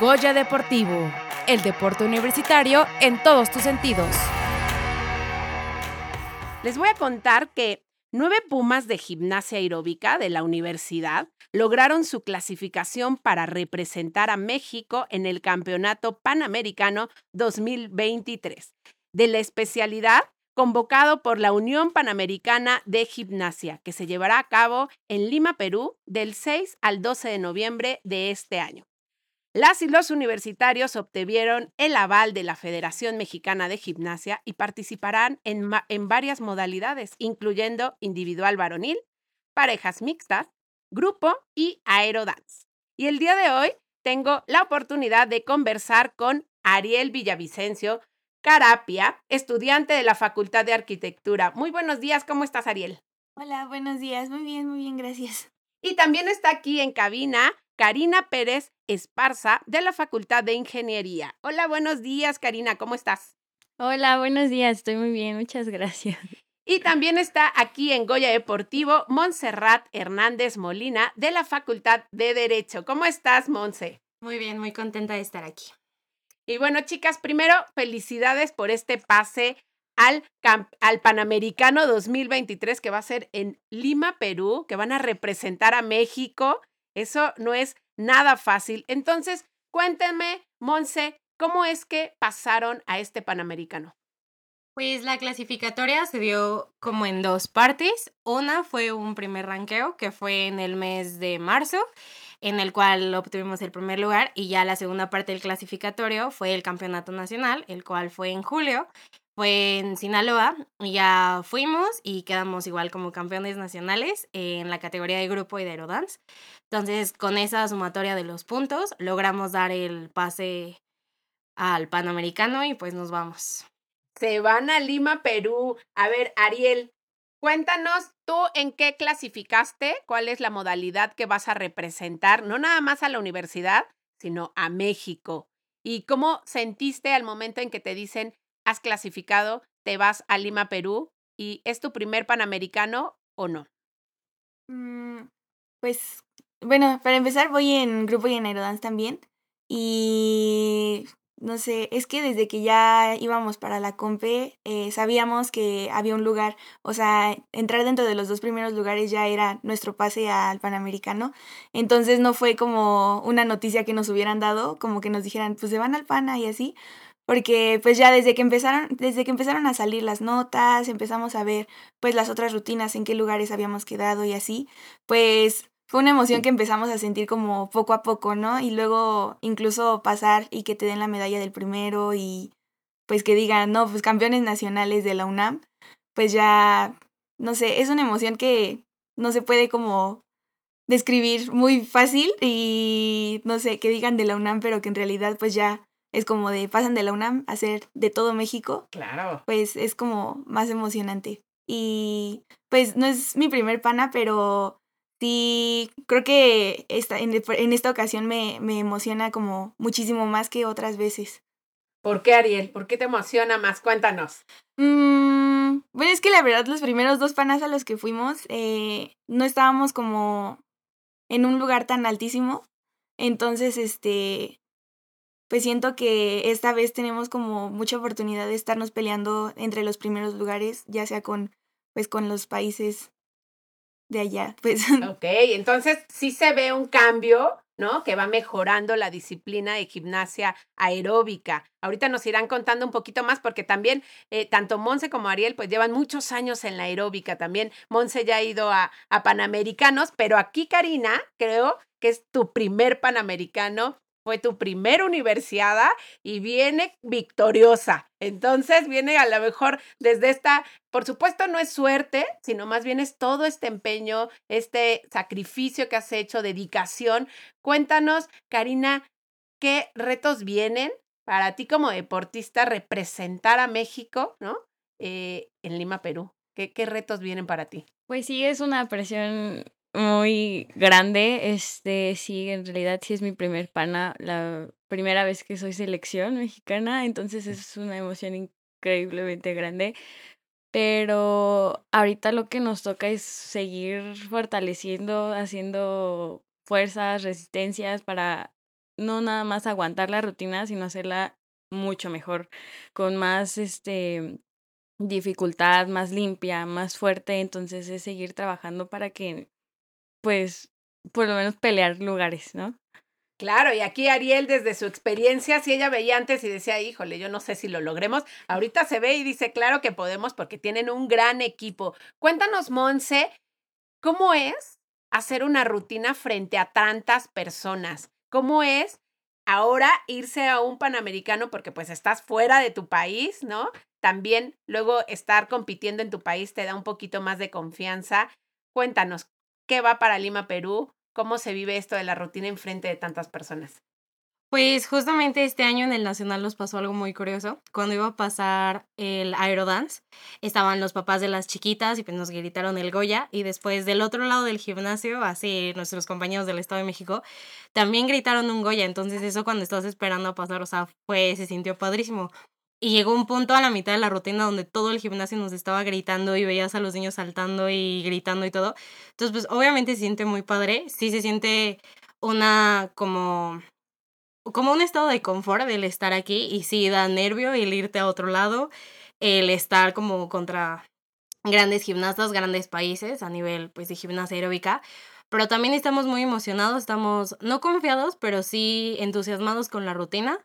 Goya Deportivo, el deporte universitario en todos tus sentidos. Les voy a contar que nueve Pumas de gimnasia aeróbica de la universidad lograron su clasificación para representar a México en el Campeonato Panamericano 2023 de la especialidad convocado por la Unión Panamericana de Gimnasia, que se llevará a cabo en Lima, Perú, del 6 al 12 de noviembre de este año. Las y los universitarios obtuvieron el aval de la Federación Mexicana de Gimnasia y participarán en, en varias modalidades, incluyendo individual varonil, parejas mixtas, grupo y aerodance. Y el día de hoy tengo la oportunidad de conversar con Ariel Villavicencio Carapia, estudiante de la Facultad de Arquitectura. Muy buenos días, ¿cómo estás, Ariel? Hola, buenos días, muy bien, muy bien, gracias. Y también está aquí en cabina Karina Pérez Esparza de la Facultad de Ingeniería. Hola, buenos días, Karina, ¿cómo estás? Hola, buenos días, estoy muy bien, muchas gracias. Y también está aquí en Goya Deportivo Montserrat Hernández Molina de la Facultad de Derecho. ¿Cómo estás, Monse? Muy bien, muy contenta de estar aquí. Y bueno, chicas, primero, felicidades por este pase al, al Panamericano 2023 que va a ser en Lima, Perú, que van a representar a México. Eso no es nada fácil. Entonces, cuéntenme, Monse, ¿cómo es que pasaron a este Panamericano? Pues la clasificatoria se dio como en dos partes. Una fue un primer ranqueo que fue en el mes de marzo, en el cual obtuvimos el primer lugar, y ya la segunda parte del clasificatorio fue el campeonato nacional, el cual fue en julio, fue en Sinaloa ya fuimos y quedamos igual como campeones nacionales en la categoría de grupo y de aerodance. Entonces, con esa sumatoria de los puntos, logramos dar el pase al Panamericano y pues nos vamos. Se van a Lima, Perú. A ver, Ariel, cuéntanos tú en qué clasificaste, cuál es la modalidad que vas a representar, no nada más a la universidad, sino a México. ¿Y cómo sentiste al momento en que te dicen, has clasificado, te vas a Lima, Perú, y es tu primer panamericano o no? Mm, pues, bueno, para empezar voy en grupo y en aerodance también. Y no sé, es que desde que ya íbamos para la compe, eh, sabíamos que había un lugar, o sea, entrar dentro de los dos primeros lugares ya era nuestro pase al Panamericano. Entonces no fue como una noticia que nos hubieran dado, como que nos dijeran, pues se van al Pana y así, porque pues ya desde que empezaron, desde que empezaron a salir las notas, empezamos a ver pues las otras rutinas, en qué lugares habíamos quedado y así, pues fue una emoción que empezamos a sentir como poco a poco, ¿no? Y luego incluso pasar y que te den la medalla del primero y pues que digan, no, pues campeones nacionales de la UNAM, pues ya, no sé, es una emoción que no se puede como describir muy fácil y no sé, que digan de la UNAM, pero que en realidad pues ya es como de pasan de la UNAM a ser de todo México. Claro. Pues es como más emocionante. Y pues no es mi primer pana, pero sí creo que esta, en, en esta ocasión me, me emociona como muchísimo más que otras veces. ¿Por qué, Ariel? ¿Por qué te emociona más? Cuéntanos. Mm, bueno, es que la verdad los primeros dos panas a los que fuimos eh, no estábamos como en un lugar tan altísimo. Entonces, este, pues siento que esta vez tenemos como mucha oportunidad de estarnos peleando entre los primeros lugares, ya sea con, pues con los países de allá. Pues. Ok, entonces sí se ve un cambio, ¿no? Que va mejorando la disciplina de gimnasia aeróbica. Ahorita nos irán contando un poquito más porque también eh, tanto Monse como Ariel pues llevan muchos años en la aeróbica. También Monse ya ha ido a, a Panamericanos, pero aquí Karina creo que es tu primer Panamericano fue tu primera universidad y viene victoriosa. Entonces viene a lo mejor desde esta, por supuesto no es suerte, sino más bien es todo este empeño, este sacrificio que has hecho, dedicación. Cuéntanos, Karina, ¿qué retos vienen para ti como deportista representar a México, ¿no? Eh, en Lima, Perú. ¿Qué, ¿Qué retos vienen para ti? Pues sí, es una presión muy grande. Este, sí, en realidad sí es mi primer pana, la primera vez que soy selección mexicana, entonces es una emoción increíblemente grande. Pero ahorita lo que nos toca es seguir fortaleciendo, haciendo fuerzas, resistencias para no nada más aguantar la rutina, sino hacerla mucho mejor, con más este dificultad, más limpia, más fuerte, entonces es seguir trabajando para que pues por lo menos pelear lugares, ¿no? Claro, y aquí Ariel desde su experiencia, si ella veía antes y decía, híjole, yo no sé si lo logremos, ahorita se ve y dice, claro que podemos porque tienen un gran equipo. Cuéntanos, Monse, ¿cómo es hacer una rutina frente a tantas personas? ¿Cómo es ahora irse a un Panamericano porque pues estás fuera de tu país, ¿no? También luego estar compitiendo en tu país te da un poquito más de confianza. Cuéntanos, ¿qué va para Lima, Perú? ¿Cómo se vive esto de la rutina en frente de tantas personas? Pues justamente este año en el Nacional nos pasó algo muy curioso. Cuando iba a pasar el Aerodance, estaban los papás de las chiquitas y pues nos gritaron el Goya. Y después del otro lado del gimnasio, así nuestros compañeros del Estado de México, también gritaron un Goya. Entonces eso cuando estás esperando a pasar, o sea, pues se sintió padrísimo. Y llegó un punto a la mitad de la rutina donde todo el gimnasio nos estaba gritando y veías a los niños saltando y gritando y todo. Entonces, pues obviamente se siente muy padre. Sí se siente una como como un estado de confort el estar aquí y sí da nervio el irte a otro lado, el estar como contra grandes gimnastas, grandes países a nivel pues de gimnasia aeróbica, pero también estamos muy emocionados, estamos no confiados, pero sí entusiasmados con la rutina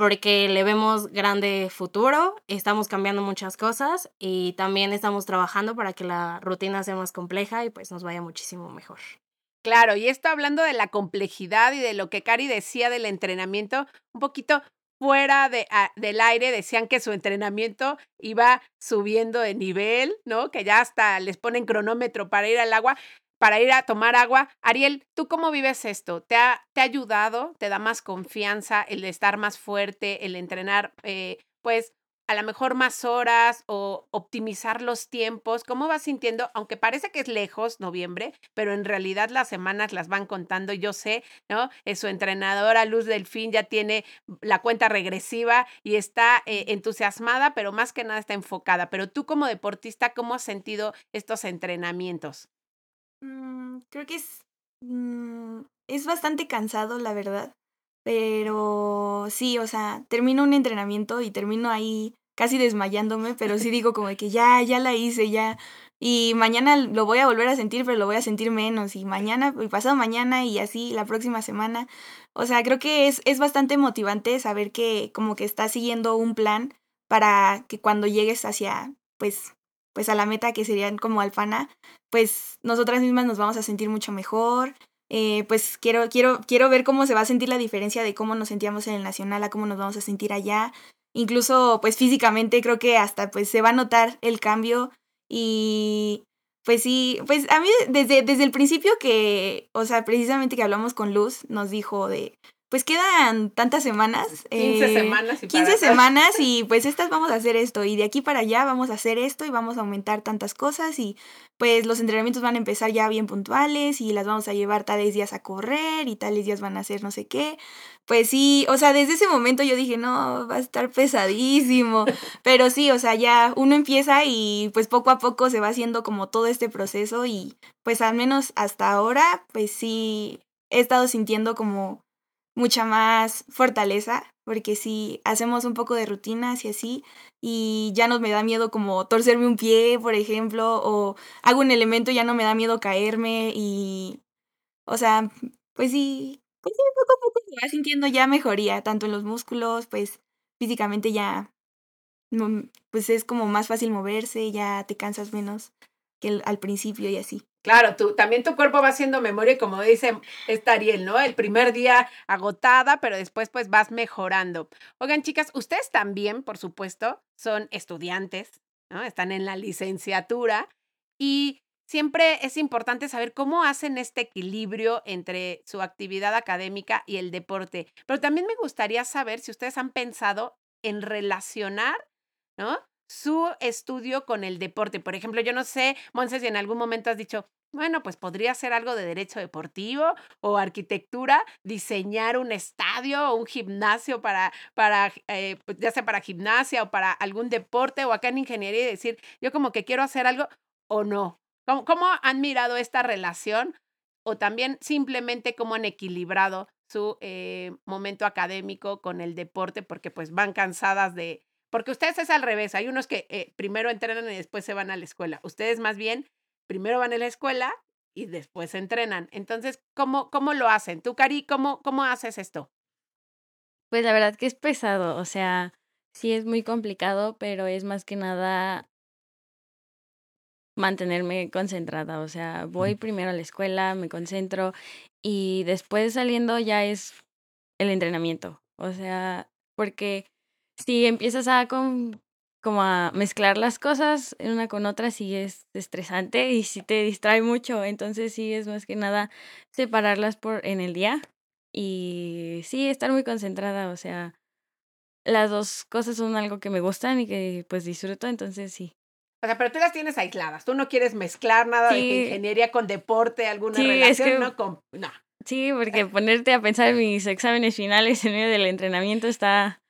porque le vemos grande futuro, estamos cambiando muchas cosas y también estamos trabajando para que la rutina sea más compleja y pues nos vaya muchísimo mejor. Claro, y esto hablando de la complejidad y de lo que Cari decía del entrenamiento, un poquito fuera de, ah, del aire decían que su entrenamiento iba subiendo de nivel, ¿no? Que ya hasta les ponen cronómetro para ir al agua, para ir a tomar agua. Ariel, ¿tú cómo vives esto? ¿Te ha, te ha ayudado? ¿Te da más confianza el estar más fuerte, el entrenar, eh, pues, a lo mejor más horas o optimizar los tiempos? ¿Cómo vas sintiendo? Aunque parece que es lejos, noviembre, pero en realidad las semanas las van contando. Yo sé, ¿no? Es su entrenadora Luz Delfín ya tiene la cuenta regresiva y está eh, entusiasmada, pero más que nada está enfocada. Pero tú como deportista, ¿cómo has sentido estos entrenamientos? Mm, creo que es, mm, es bastante cansado, la verdad. Pero sí, o sea, termino un entrenamiento y termino ahí casi desmayándome, pero sí digo como que ya, ya la hice, ya. Y mañana lo voy a volver a sentir, pero lo voy a sentir menos. Y mañana, y pasado mañana, y así la próxima semana. O sea, creo que es, es bastante motivante saber que como que estás siguiendo un plan para que cuando llegues hacia, pues, pues a la meta que serían como Alfana, pues nosotras mismas nos vamos a sentir mucho mejor. Eh, pues quiero, quiero, quiero ver cómo se va a sentir la diferencia de cómo nos sentíamos en el Nacional a cómo nos vamos a sentir allá incluso pues físicamente creo que hasta pues se va a notar el cambio y pues sí, pues a mí desde, desde el principio que, o sea, precisamente que hablamos con Luz, nos dijo de, pues quedan tantas semanas. 15 eh, semanas. Y 15 semanas y pues estas vamos a hacer esto y de aquí para allá vamos a hacer esto y vamos a aumentar tantas cosas y pues los entrenamientos van a empezar ya bien puntuales y las vamos a llevar tales días a correr y tales días van a hacer no sé qué. Pues sí, o sea, desde ese momento yo dije, no, va a estar pesadísimo. Pero sí, o sea, ya uno empieza y pues poco a poco se va haciendo como todo este proceso y pues al menos hasta ahora, pues sí, he estado sintiendo como mucha más fortaleza, porque si hacemos un poco de rutinas y así, y ya no me da miedo como torcerme un pie, por ejemplo, o hago un elemento y ya no me da miedo caerme y, o sea, pues sí, pues sí, poco a poco se va sintiendo ya mejoría, tanto en los músculos, pues físicamente ya, pues es como más fácil moverse, ya te cansas menos que al principio y así. Claro, tú, también tu cuerpo va haciendo memoria, como dice esta Ariel, ¿no? El primer día agotada, pero después pues vas mejorando. Oigan, chicas, ustedes también, por supuesto, son estudiantes, ¿no? Están en la licenciatura y siempre es importante saber cómo hacen este equilibrio entre su actividad académica y el deporte. Pero también me gustaría saber si ustedes han pensado en relacionar, ¿no? Su estudio con el deporte. Por ejemplo, yo no sé, Monse, si en algún momento has dicho, bueno, pues podría ser algo de derecho deportivo o arquitectura, diseñar un estadio o un gimnasio para, para eh, pues, ya sea para gimnasia o para algún deporte o acá en ingeniería y decir, yo como que quiero hacer algo o no. ¿Cómo, cómo han mirado esta relación? O también simplemente cómo han equilibrado su eh, momento académico con el deporte porque pues van cansadas de... Porque ustedes es al revés, hay unos que eh, primero entrenan y después se van a la escuela. Ustedes más bien primero van a la escuela y después entrenan. Entonces, ¿cómo, cómo lo hacen? Tú, Cari, ¿cómo, ¿cómo haces esto? Pues la verdad que es pesado, o sea, sí es muy complicado, pero es más que nada mantenerme concentrada, o sea, voy primero a la escuela, me concentro y después saliendo ya es el entrenamiento, o sea, porque si empiezas a con, como a mezclar las cosas una con otra, sí es estresante y sí te distrae mucho, entonces sí es más que nada separarlas por en el día y sí estar muy concentrada, o sea, las dos cosas son algo que me gustan y que pues disfruto, entonces sí. O sea, pero tú las tienes aisladas. Tú no quieres mezclar nada de ingeniería con deporte, alguna Sí, es relación, que- ¿no? Con, no. Sí, porque ponerte a pensar en mis exámenes finales en medio del entrenamiento está,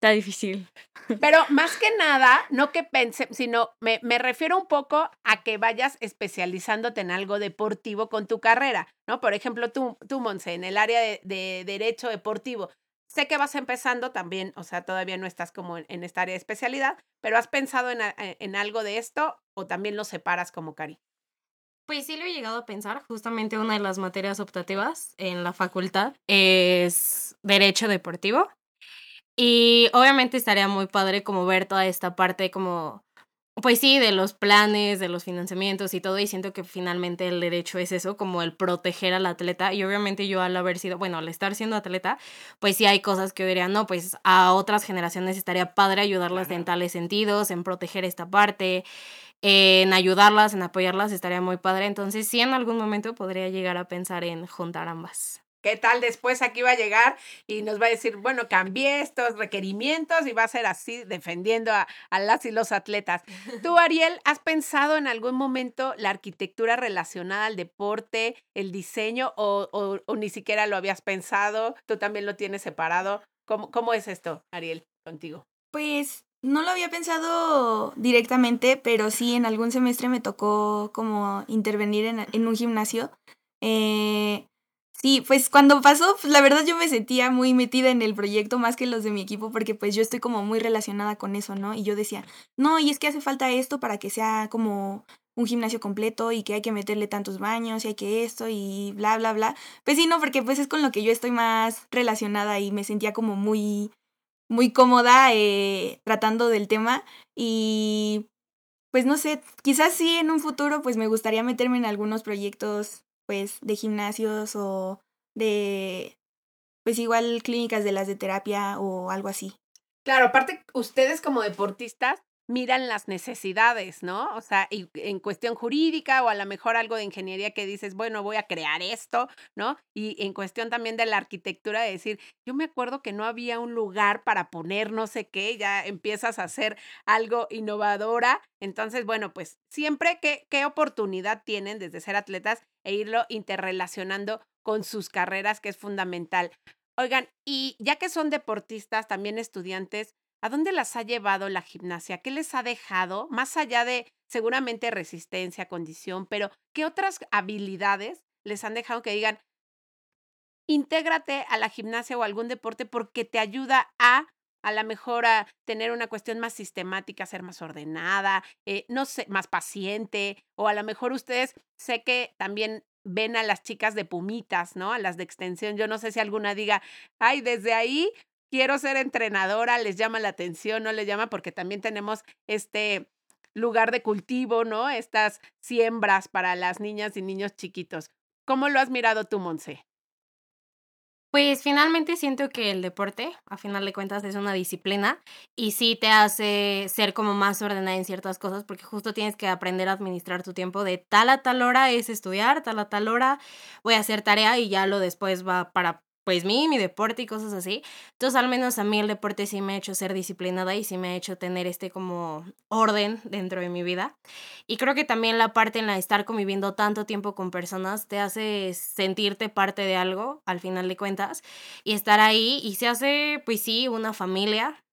está difícil. Pero más que nada, no que pense, sino me, me refiero un poco a que vayas especializándote en algo deportivo con tu carrera, ¿no? Por ejemplo, tú, tú Monse, en el área de, de derecho deportivo. Sé que vas empezando también, o sea, todavía no estás como en, en esta área de especialidad, pero ¿has pensado en, a- en algo de esto o también lo separas como Cari? Pues sí lo he llegado a pensar. Justamente una de las materias optativas en la facultad es Derecho Deportivo. Y obviamente estaría muy padre como ver toda esta parte como, pues sí, de los planes, de los financiamientos y todo. Y siento que finalmente el derecho es eso, como el proteger al atleta. Y obviamente yo al haber sido, bueno, al estar siendo atleta, pues sí hay cosas que yo diría, no, pues a otras generaciones estaría padre ayudarlas en tales sentidos, en proteger esta parte en ayudarlas, en apoyarlas, estaría muy padre. Entonces, sí, en algún momento podría llegar a pensar en juntar ambas. ¿Qué tal después aquí va a llegar y nos va a decir, bueno, cambié estos requerimientos y va a ser así defendiendo a, a las y los atletas? Tú, Ariel, ¿has pensado en algún momento la arquitectura relacionada al deporte, el diseño o, o- o ni siquiera lo habías pensado? ¿Tú también lo tienes separado? ¿Cómo, cómo es esto, Ariel, contigo? Pues no lo había pensado directamente, pero sí en algún semestre me tocó como intervenir en, en un gimnasio. Eh, sí, pues cuando pasó, pues, la verdad yo me sentía muy metida en el proyecto más que los de mi equipo porque pues yo estoy como muy relacionada con eso, ¿no? Y yo decía, no, y es que hace falta esto para que sea como un gimnasio completo y que hay que meterle tantos baños y hay que esto y bla, bla, bla. Pues sí, no, porque pues es con lo que yo estoy más relacionada y me sentía como muy muy cómoda eh, tratando del tema y pues no sé, quizás sí en un futuro pues me gustaría meterme en algunos proyectos pues de gimnasios o de pues igual clínicas de las de terapia o algo así. Claro, aparte, ustedes como deportistas miran las necesidades, ¿no? O sea, y en cuestión jurídica o a lo mejor algo de ingeniería que dices, bueno, voy a crear esto, ¿no? Y en cuestión también de la arquitectura, de decir, yo me acuerdo que no había un lugar para poner no sé qué, ya empiezas a hacer algo innovadora. Entonces, bueno, pues siempre qué, qué oportunidad tienen desde ser atletas e irlo interrelacionando con sus carreras, que es fundamental. Oigan, y ya que son deportistas, también estudiantes, ¿a dónde las ha llevado la gimnasia? ¿Qué les ha dejado? Más allá de seguramente resistencia, condición, pero ¿qué otras habilidades les han dejado que digan, intégrate a la gimnasia o algún deporte porque te ayuda a a la mejor tener una cuestión más sistemática, ser más ordenada, eh, no sé, más paciente, o a lo mejor ustedes sé que también ven a las chicas de pumitas, ¿no? A las de extensión. Yo no sé si alguna diga, ay, desde ahí quiero ser entrenadora, les llama la atención, no les llama, porque también tenemos este lugar de cultivo, ¿no? Estas siembras para las niñas y niños chiquitos. ¿Cómo lo has mirado tú, Monse? Pues finalmente siento que el deporte, a final de cuentas, es una disciplina y sí te hace ser como más ordenada en ciertas cosas porque justo tienes que aprender a administrar tu tiempo de tal a tal hora es estudiar, tal a tal hora voy a hacer tarea y ya lo después va para pues mí, mi deporte y cosas así. Entonces al menos a mí el deporte sí me ha hecho ser disciplinada y sí me ha hecho tener este como orden dentro de mi vida. Y creo que también la parte en la de estar conviviendo tanto tiempo con personas te hace sentirte parte de algo, al final de cuentas, y estar ahí y se hace, pues sí, una familia.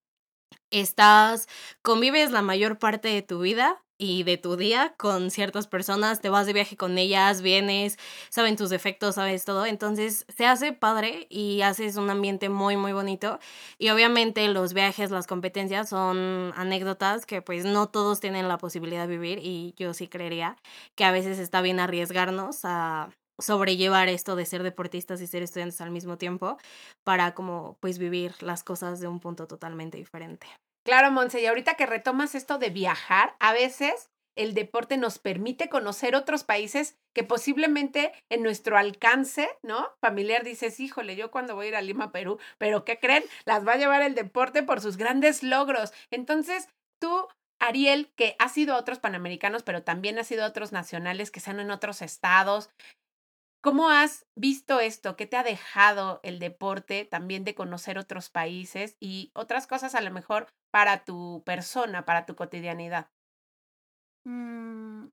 Estás, convives la mayor parte de tu vida y de tu día con ciertas personas, te vas de viaje con ellas, vienes, saben tus defectos, sabes todo, entonces se hace padre y haces un ambiente muy muy bonito y obviamente los viajes, las competencias son anécdotas que pues no todos tienen la posibilidad de vivir y yo sí creería que a veces está bien arriesgarnos a sobrellevar esto de ser deportistas y ser estudiantes al mismo tiempo para como pues vivir las cosas de un punto totalmente diferente. Claro, Monse, y ahorita que retomas esto de viajar, a veces el deporte nos permite conocer otros países que posiblemente en nuestro alcance, ¿no? Familiar dices, híjole, yo cuando voy a ir a Lima, Perú, pero ¿qué creen? Las va a llevar el deporte por sus grandes logros. Entonces, tú, Ariel, que has sido a otros panamericanos, pero también has sido a otros nacionales que sean en otros estados, ¿Cómo has visto esto? ¿Qué te ha dejado el deporte también de conocer otros países y otras cosas a lo mejor para tu persona, para tu cotidianidad? Mm,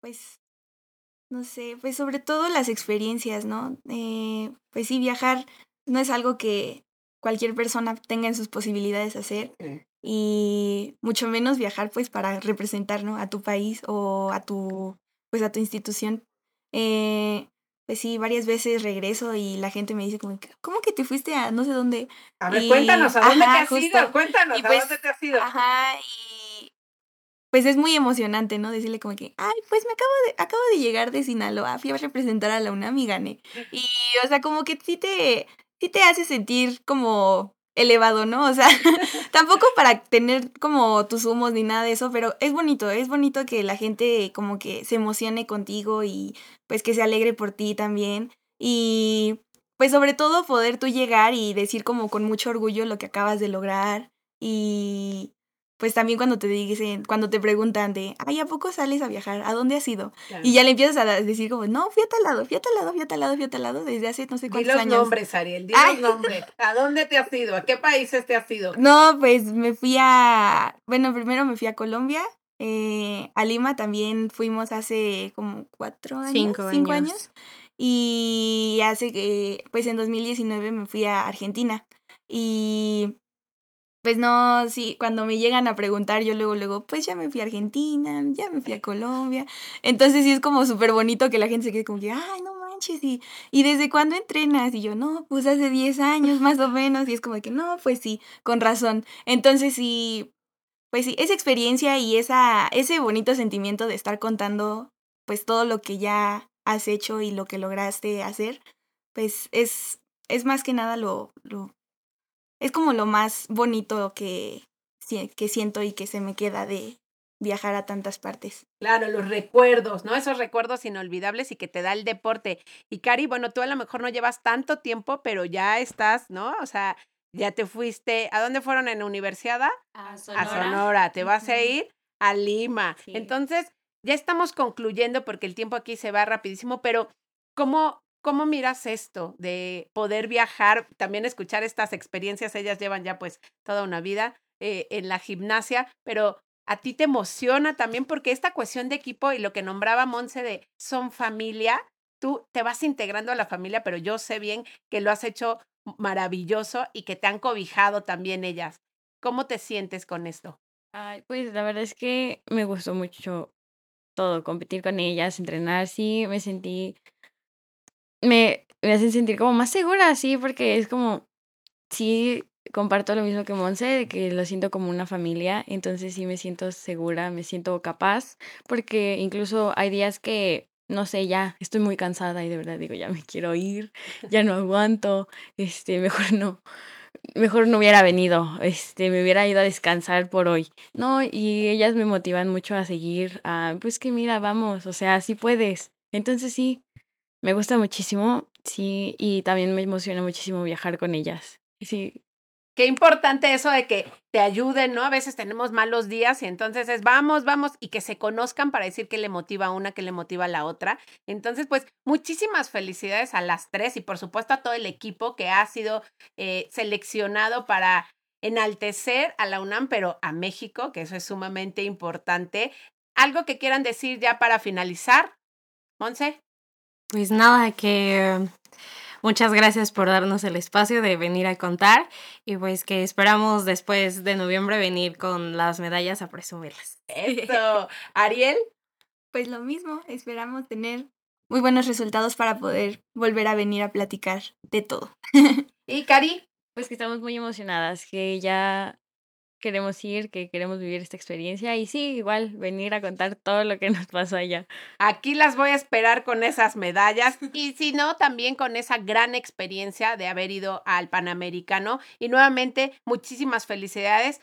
pues, no sé, pues sobre todo las experiencias, ¿no? Eh, pues sí, viajar no es algo que cualquier persona tenga en sus posibilidades hacer y mucho menos viajar pues para representar, ¿no? A tu país o a tu, pues a tu institución. Eh, pues sí, varias veces regreso y la gente me dice como, ¿cómo que te fuiste a no sé dónde? A ver, cuéntanos, ¿a dónde te has ido? Cuéntanos, ¿a pues, dónde te has ido? Ajá, y pues es muy emocionante, ¿no? Decirle como que, ay, pues me acabo de, acabo de llegar de Sinaloa, fui a representar a la UNAM y gané. Y, o sea, como que sí te, sí te hace sentir como elevado, ¿no? O sea, tampoco para tener como tus humos ni nada de eso, pero es bonito, es bonito que la gente como que se emocione contigo y pues que se alegre por ti también. Y pues sobre todo poder tú llegar y decir como con mucho orgullo lo que acabas de lograr y pues también cuando te dicen, cuando te preguntan de, ay, ¿a poco sales a viajar? ¿A dónde has ido? Y ya le empiezas a decir como, no, fui a tal lado, fui a tal lado, fui a tal lado, fui a tal lado, desde hace no sé cuántos di los años. nombres, Ariel, di los nombres. ¿A dónde te has ido? ¿A qué países te has ido? No, pues me fui a, bueno, primero me fui a Colombia, eh, a Lima también fuimos hace como cuatro años, cinco, cinco años. años. Y hace que, pues en 2019 me fui a Argentina. Y pues no, sí, cuando me llegan a preguntar, yo luego, luego, pues ya me fui a Argentina, ya me fui a Colombia. Entonces sí es como súper bonito que la gente se quede como que, ay, no manches, y, y desde cuándo entrenas? Y yo, no, pues hace 10 años más o menos, y es como que, no, pues sí, con razón. Entonces sí, pues sí, esa experiencia y esa, ese bonito sentimiento de estar contando, pues todo lo que ya has hecho y lo que lograste hacer, pues es, es más que nada lo, lo es como lo más bonito que, que siento y que se me queda de viajar a tantas partes. Claro, los recuerdos, ¿no? Esos recuerdos inolvidables y que te da el deporte. Y Cari, bueno, tú a lo mejor no llevas tanto tiempo, pero ya estás, ¿no? O sea, ya te fuiste, ¿a dónde fueron en la universidad? A Sonora. A Sonora, te vas a ir a Lima. Sí. Entonces, ya estamos concluyendo porque el tiempo aquí se va rapidísimo, pero ¿cómo, ¿Cómo miras esto de poder viajar, también escuchar estas experiencias? Ellas llevan ya pues toda una vida eh, en la gimnasia, pero a ti te emociona también porque esta cuestión de equipo y lo que nombraba Monse de son familia, tú te vas integrando a la familia, pero yo sé bien que lo has hecho maravilloso y que te han cobijado también ellas. ¿Cómo te sientes con esto? Ay, pues la verdad es que me gustó mucho todo, competir con ellas, entrenar, sí, me sentí me, me hacen sentir como más segura, sí, porque es como, sí, comparto lo mismo que Monse, de que lo siento como una familia, entonces sí me siento segura, me siento capaz, porque incluso hay días que, no sé, ya estoy muy cansada y de verdad digo, ya me quiero ir, ya no aguanto, este, mejor no, mejor no hubiera venido, este, me hubiera ido a descansar por hoy, ¿no? Y ellas me motivan mucho a seguir, a, pues que mira, vamos, o sea, sí puedes, entonces sí, me gusta muchísimo, sí, y también me emociona muchísimo viajar con ellas. Sí. Qué importante eso de que te ayuden, ¿no? A veces tenemos malos días y entonces es vamos, vamos, y que se conozcan para decir qué le motiva a una, qué le motiva a la otra. Entonces, pues muchísimas felicidades a las tres y por supuesto a todo el equipo que ha sido eh, seleccionado para enaltecer a la UNAM, pero a México, que eso es sumamente importante. ¿Algo que quieran decir ya para finalizar? Monse. Pues nada, que Muchas gracias por darnos el espacio de venir a contar y pues que esperamos después de noviembre venir con las medallas a presumirlas. Eso. Ariel. Pues lo mismo, esperamos tener muy buenos resultados para poder volver a venir a platicar de todo. ¿Y Cari? Pues que estamos muy emocionadas, que ya queremos ir, que queremos vivir esta experiencia y sí, igual venir a contar todo lo que nos pasó allá. Aquí las voy a esperar con esas medallas y si no, también con esa gran experiencia de haber ido al Panamericano. Y nuevamente, muchísimas felicidades.